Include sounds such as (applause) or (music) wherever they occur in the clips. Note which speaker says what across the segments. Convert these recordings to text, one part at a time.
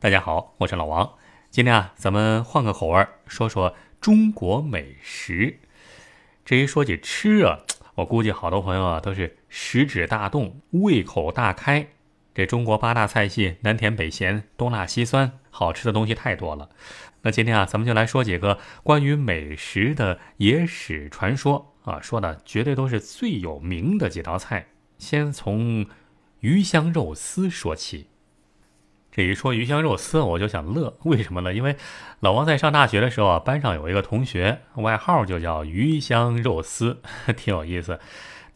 Speaker 1: 大家好，我是老王。今天啊，咱们换个口味儿说说中国美食。这一说起吃啊，我估计好多朋友啊都是食指大动，胃口大开。这中国八大菜系，南甜北咸，东辣西酸，好吃的东西太多了。那今天啊，咱们就来说几个关于美食的野史传说啊，说的绝对都是最有名的几道菜。先从鱼香肉丝说起。这一说鱼香肉丝，我就想乐，为什么呢？因为老王在上大学的时候啊，班上有一个同学，外号就叫鱼香肉丝，(laughs) 挺有意思。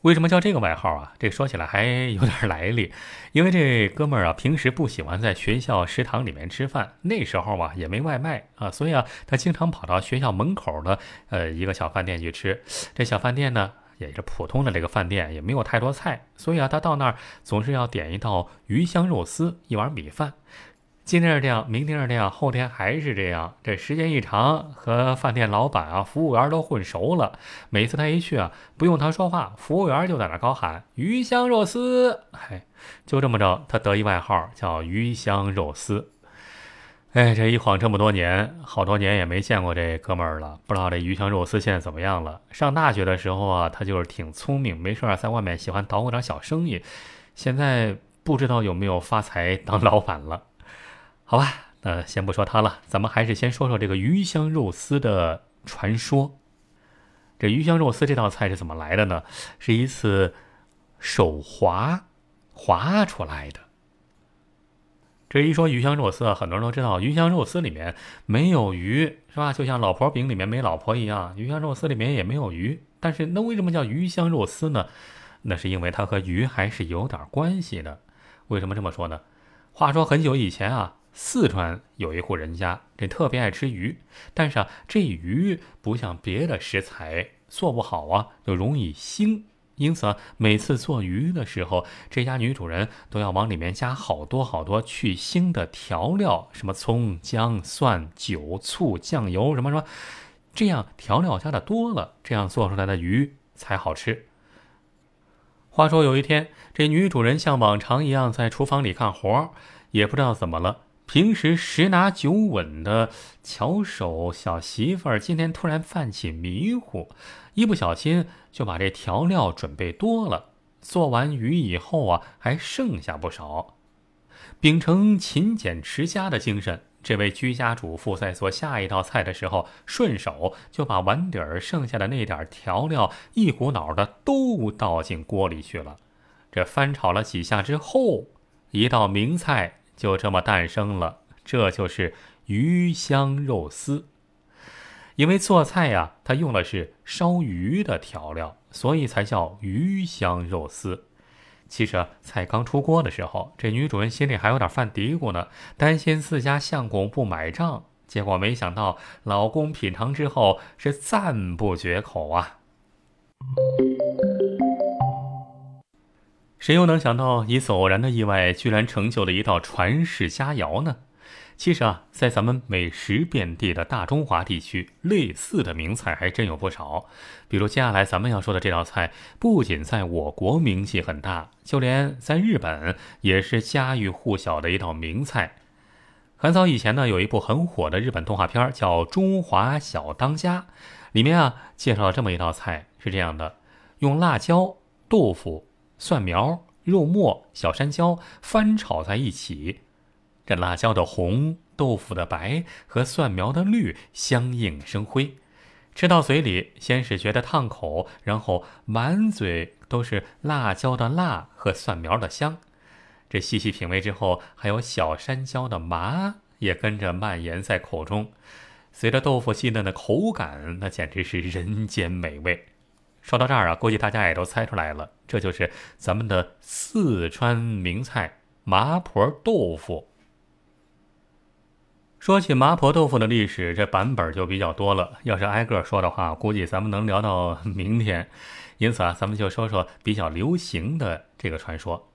Speaker 1: 为什么叫这个外号啊？这说起来还有点来历，因为这哥们儿啊，平时不喜欢在学校食堂里面吃饭，那时候啊也没外卖啊，所以啊，他经常跑到学校门口的呃一个小饭店去吃。这小饭店呢，也是普通的这个饭店，也没有太多菜，所以啊，他到那儿总是要点一道鱼香肉丝，一碗米饭。今天是这样，明天是这样，后天还是这样。这时间一长，和饭店老板啊、服务员都混熟了。每次他一去啊，不用他说话，服务员就在那高喊“鱼香肉丝”。嘿，就这么着，他得一外号叫“鱼香肉丝”。哎，这一晃这么多年，好多年也没见过这哥们儿了，不知道这鱼香肉丝现在怎么样了。上大学的时候啊，他就是挺聪明，没事儿在外面喜欢捣鼓点小生意。现在不知道有没有发财当老板了。好吧，那先不说他了，咱们还是先说说这个鱼香肉丝的传说。这鱼香肉丝这道菜是怎么来的呢？是一次手滑滑出来的。这一说鱼香肉丝啊，很多人都知道，鱼香肉丝里面没有鱼，是吧？就像老婆饼里面没老婆一样，鱼香肉丝里面也没有鱼。但是那为什么叫鱼香肉丝呢？那是因为它和鱼还是有点关系的。为什么这么说呢？话说很久以前啊。四川有一户人家，这特别爱吃鱼，但是啊，这鱼不像别的食材做不好啊，就容易腥。因此啊，每次做鱼的时候，这家女主人都要往里面加好多好多去腥的调料，什么葱、姜、蒜、酒、醋、酱油，什么什么，这样调料加的多了，这样做出来的鱼才好吃。话说有一天，这女主人像往常一样在厨房里干活，也不知道怎么了。平时十拿九稳的巧手小媳妇儿，今天突然犯起迷糊，一不小心就把这调料准备多了。做完鱼以后啊，还剩下不少。秉承勤俭持家的精神，这位居家主妇在做下一道菜的时候，顺手就把碗底儿剩下的那点调料一股脑的都倒进锅里去了。这翻炒了几下之后，一道名菜。就这么诞生了，这就是鱼香肉丝。因为做菜呀，它用的是烧鱼的调料，所以才叫鱼香肉丝。其实菜刚出锅的时候，这女主人心里还有点犯嘀咕呢，担心自家相公不买账。结果没想到，老公品尝之后是赞不绝口啊。谁又能想到，一次偶然的意外，居然成就了一道传世佳肴呢？其实啊，在咱们美食遍地的大中华地区，类似的名菜还真有不少。比如接下来咱们要说的这道菜，不仅在我国名气很大，就连在日本也是家喻户晓的一道名菜。很早以前呢，有一部很火的日本动画片叫《中华小当家》，里面啊介绍了这么一道菜，是这样的：用辣椒、豆腐。蒜苗、肉末、小山椒翻炒在一起，这辣椒的红、豆腐的白和蒜苗的绿相映生辉。吃到嘴里，先是觉得烫口，然后满嘴都是辣椒的辣和蒜苗的香。这细细品味之后，还有小山椒的麻也跟着蔓延在口中。随着豆腐细嫩的口感，那简直是人间美味。说到这儿啊，估计大家也都猜出来了，这就是咱们的四川名菜麻婆豆腐。说起麻婆豆腐的历史，这版本就比较多了。要是挨个说的话，估计咱们能聊到 (laughs) 明天。因此啊，咱们就说说比较流行的这个传说。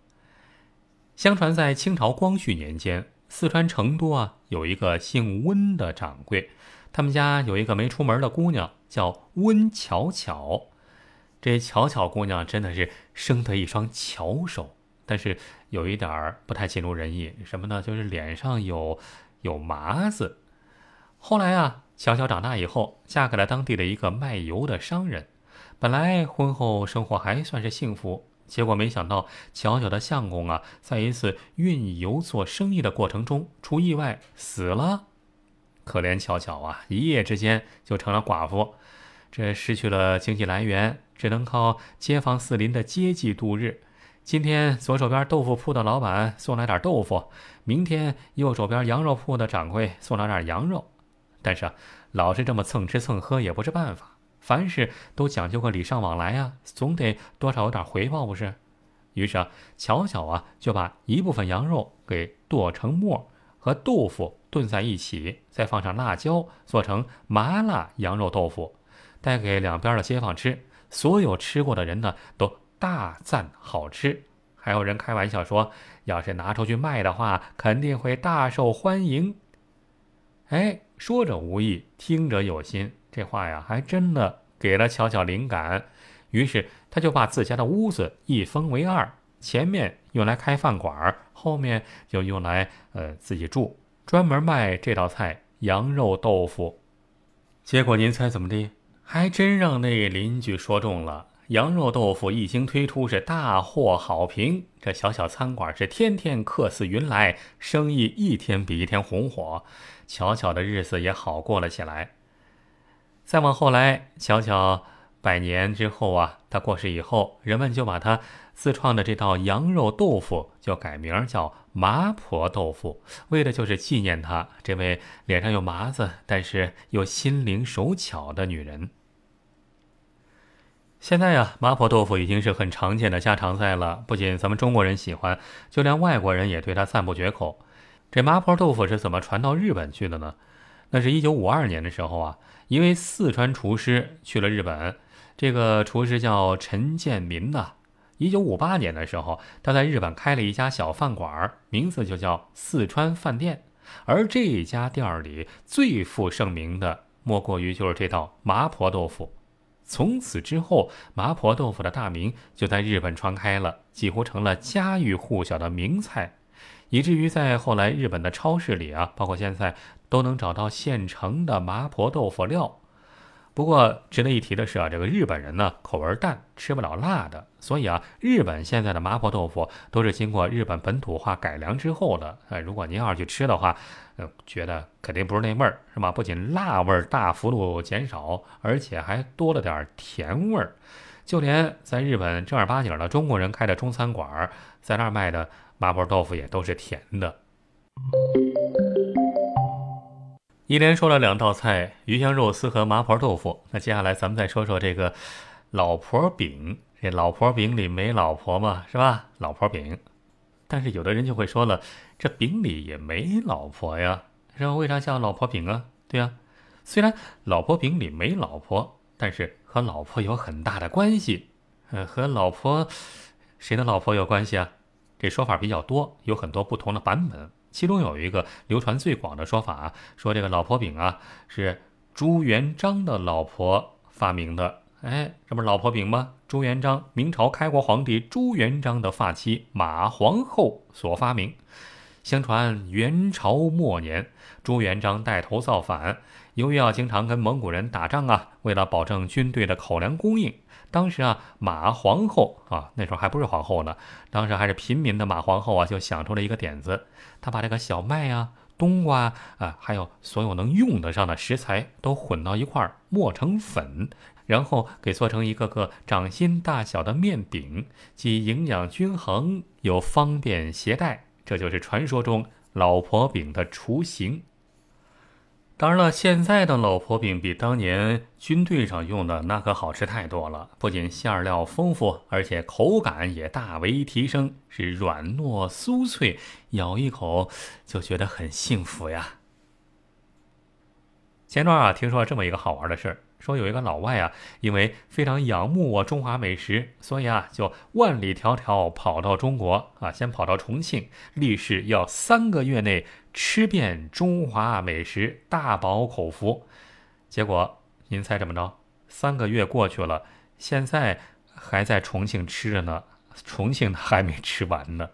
Speaker 1: 相传在清朝光绪年间，四川成都啊有一个姓温的掌柜，他们家有一个没出门的姑娘，叫温巧巧。这巧巧姑娘真的是生得一双巧手，但是有一点儿不太尽如人意，什么呢？就是脸上有有麻子。后来啊，巧巧长大以后，嫁给了当地的一个卖油的商人。本来婚后生活还算是幸福，结果没想到巧巧的相公啊，在一次运油做生意的过程中出意外死了。可怜巧巧啊，一夜之间就成了寡妇，这失去了经济来源，只能靠街坊四邻的接济度日。今天左手边豆腐铺的老板送来点豆腐，明天右手边羊肉铺的掌柜送来点羊肉。但是啊，老是这么蹭吃蹭喝也不是办法，凡事都讲究个礼尚往来呀，总得多少有点回报不是？于是啊，巧巧啊就把一部分羊肉给剁成末，和豆腐炖在一起，再放上辣椒，做成麻辣羊肉豆腐，带给两边的街坊吃。所有吃过的人呢都。大赞好吃，还有人开玩笑说，要是拿出去卖的话，肯定会大受欢迎。哎，说者无意，听者有心，这话呀，还真的给了巧巧灵感。于是他就把自家的屋子一分为二，前面用来开饭馆，后面就用来呃自己住，专门卖这道菜——羊肉豆腐。结果您猜怎么的？还真让那邻居说中了。羊肉豆腐一经推出是大获好评，这小小餐馆是天天客似云来，生意一天比一天红火，巧巧的日子也好过了起来。再往后来，巧巧百年之后啊，他过世以后，人们就把他自创的这道羊肉豆腐就改名叫麻婆豆腐，为的就是纪念他这位脸上有麻子，但是又心灵手巧的女人。现在呀，麻婆豆腐已经是很常见的家常菜了。不仅咱们中国人喜欢，就连外国人也对它赞不绝口。这麻婆豆腐是怎么传到日本去的呢？那是一九五二年的时候啊，一位四川厨师去了日本。这个厨师叫陈建民呐。一九五八年的时候，他在日本开了一家小饭馆，名字就叫四川饭店。而这家店里最负盛名的，莫过于就是这道麻婆豆腐。从此之后，麻婆豆腐的大名就在日本传开了，几乎成了家喻户晓的名菜，以至于在后来日本的超市里啊，包括现在都能找到现成的麻婆豆腐料。不过值得一提的是啊，这个日本人呢口味淡，吃不了辣的，所以啊，日本现在的麻婆豆腐都是经过日本本土化改良之后的。呃，如果您要是去吃的话，呃，觉得肯定不是那味儿，是吧？不仅辣味儿大幅度减少，而且还多了点甜味儿。就连在日本正儿八经的中国人开的中餐馆，在那儿卖的麻婆豆腐也都是甜的。一连说了两道菜，鱼香肉丝和麻婆豆腐。那接下来咱们再说说这个老婆饼。这老婆饼里没老婆嘛，是吧？老婆饼。但是有的人就会说了，这饼里也没老婆呀，然后？为啥叫老婆饼啊？对呀，虽然老婆饼里没老婆，但是和老婆有很大的关系。呃，和老婆谁的老婆有关系啊？这说法比较多，有很多不同的版本。其中有一个流传最广的说法，说这个老婆饼啊是朱元璋的老婆发明的。哎，这不是老婆饼吗？朱元璋，明朝开国皇帝朱元璋的发妻马皇后所发明。相传元朝末年，朱元璋带头造反，由于要经常跟蒙古人打仗啊，为了保证军队的口粮供应。当时啊，马皇后啊，那时候还不是皇后呢，当时还是平民的马皇后啊，就想出了一个点子，她把这个小麦啊、冬瓜啊，还有所有能用得上的食材都混到一块儿，磨成粉，然后给做成一个个掌心大小的面饼，既营养均衡又方便携带，这就是传说中老婆饼的雏形。当然了，现在的老婆饼比当年军队上用的那可好吃太多了。不仅馅料丰富，而且口感也大为提升，是软糯酥脆，咬一口就觉得很幸福呀。前段啊，听说这么一个好玩的事儿。说有一个老外啊，因为非常仰慕我中华美食，所以啊，就万里迢迢跑到中国啊，先跑到重庆，立誓要三个月内吃遍中华美食，大饱口福。结果您猜怎么着？三个月过去了，现在还在重庆吃着呢，重庆还没吃完呢。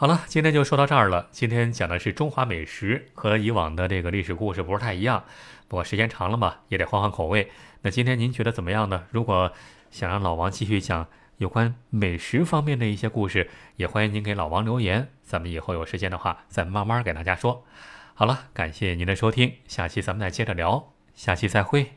Speaker 1: 好了，今天就说到这儿了。今天讲的是中华美食，和以往的这个历史故事不是太一样。不过时间长了嘛，也得换换口味。那今天您觉得怎么样呢？如果想让老王继续讲有关美食方面的一些故事，也欢迎您给老王留言。咱们以后有时间的话，再慢慢给大家说。好了，感谢您的收听，下期咱们再接着聊。下期再会。